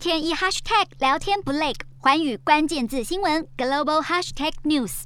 天一 hashtag 聊天不累，环宇关键字新闻 global hashtag news。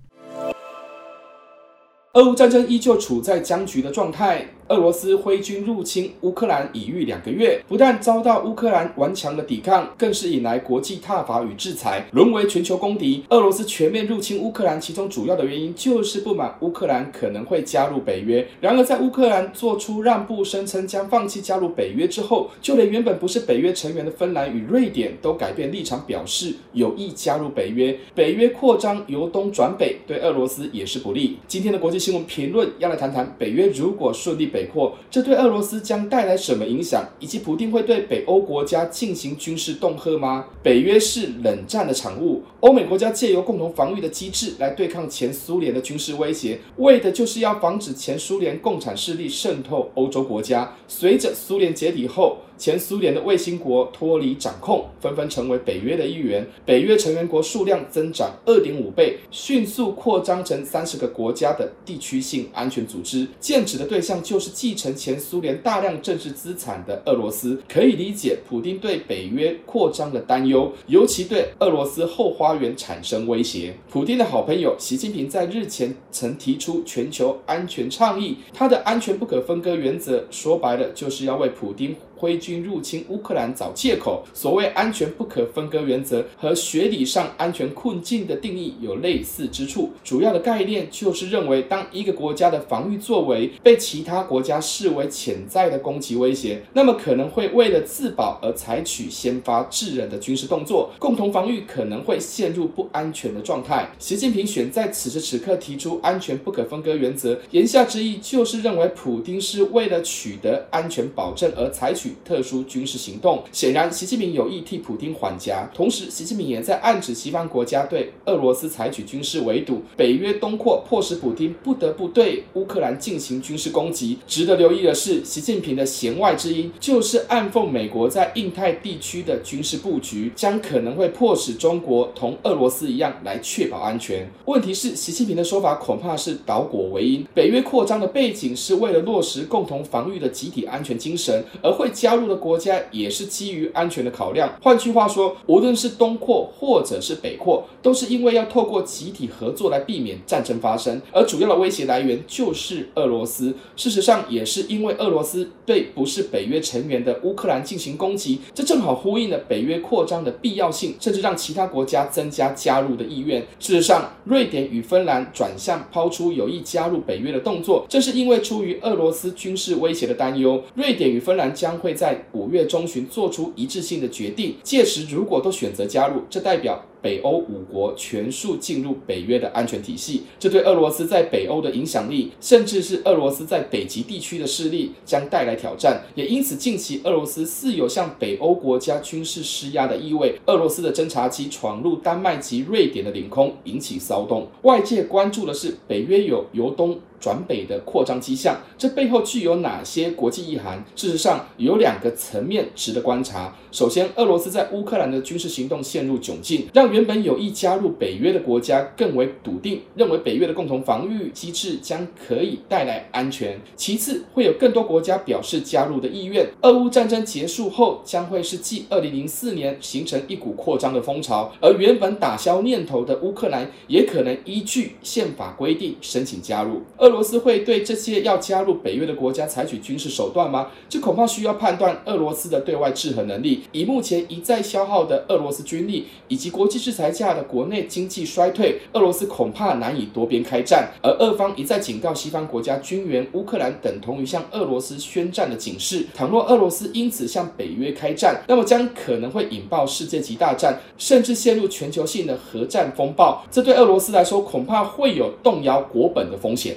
俄乌战争依旧处在僵局的状态。俄罗斯挥军入侵乌克兰已逾两个月，不但遭到乌克兰顽强的抵抗，更是引来国际挞伐与制裁，沦为全球公敌。俄罗斯全面入侵乌克兰，其中主要的原因就是不满乌克兰可能会加入北约。然而，在乌克兰做出让步，声称将放弃加入北约之后，就连原本不是北约成员的芬兰与瑞典都改变立场，表示有意加入北约。北约扩张由东转北，对俄罗斯也是不利。今天的国际新闻评论要来谈谈，北约如果顺利北扩，这对俄罗斯将带来什么影响？以及普丁会对北欧国家进行军事恫吓吗？北约是冷战的产物，欧美国家借由共同防御的机制来对抗前苏联的军事威胁，为的就是要防止前苏联共产势力渗透欧洲国家。随着苏联解体后，前苏联的卫星国脱离掌控，纷纷成为北约的一员。北约成员国数量增长二点五倍，迅速扩张成三十个国家的地区性安全组织。剑指的对象就是是继承前苏联大量政治资产的俄罗斯。可以理解普京对北约扩张的担忧，尤其对俄罗斯后花园产生威胁。普京的好朋友习近平在日前曾提出全球安全倡议，他的安全不可分割原则，说白了就是要为普京。挥军入侵乌克兰找借口，所谓安全不可分割原则和学理上安全困境的定义有类似之处。主要的概念就是认为，当一个国家的防御作为被其他国家视为潜在的攻击威胁，那么可能会为了自保而采取先发制人的军事动作，共同防御可能会陷入不安全的状态。习近平选在此时此刻提出安全不可分割原则，言下之意就是认为普丁是为了取得安全保证而采取。特殊军事行动，显然习近平有意替普丁缓颊，同时习近平也在暗指西方国家对俄罗斯采取军事围堵，北约东扩迫使普丁不得不对乌克兰进行军事攻击。值得留意的是，习近平的弦外之音就是暗讽美国在印太地区的军事布局，将可能会迫使中国同俄罗斯一样来确保安全。问题是，习近平的说法恐怕是倒果为因，北约扩张的背景是为了落实共同防御的集体安全精神，而会加入的国家也是基于安全的考量。换句话说，无论是东扩或者是北扩，都是因为要透过集体合作来避免战争发生。而主要的威胁来源就是俄罗斯。事实上，也是因为俄罗斯对不是北约成员的乌克兰进行攻击，这正好呼应了北约扩张的必要性，甚至让其他国家增加加入的意愿。事实上，瑞典与芬兰转向抛出有意加入北约的动作，正是因为出于俄罗斯军事威胁的担忧。瑞典与芬兰将会在五月中旬做出一致性的决定，届时如果都选择加入，这代表北欧五国全数进入北约的安全体系，这对俄罗斯在北欧的影响力，甚至是俄罗斯在北极地区的势力，将带来挑战。也因此，近期俄罗斯似有向北欧国家军事施压的意味。俄罗斯的侦察机闯入丹麦及瑞典的领空，引起骚动。外界关注的是，北约有由东转北的扩张迹象，这背后具有哪些国际意涵？事实上，有两个层面值得观察。首先，俄罗斯在乌克兰的军事行动陷入窘境，让原本有意加入北约的国家更为笃定，认为北约的共同防御机制将可以带来安全。其次，会有更多国家表示加入的意愿。俄乌战争结束后，将会是继2004年形成一股扩张的风潮，而原本打消念头的乌克兰也可能依据宪法规定申请加入。俄罗斯会对这些要加入北约的国家采取军事手段吗？这恐怕需要判断俄罗斯的对外制衡能力。以目前一再消耗的俄罗斯军力，以及国际制裁下的国内经济衰退，俄罗斯恐怕难以多边开战。而俄方一再警告西方国家军援乌克兰，等同于向俄罗斯宣战的警示。倘若俄罗斯因此向北约开战，那么将可能会引爆世界级大战，甚至陷入全球性的核战风暴。这对俄罗斯来说，恐怕会有动摇国本的风险。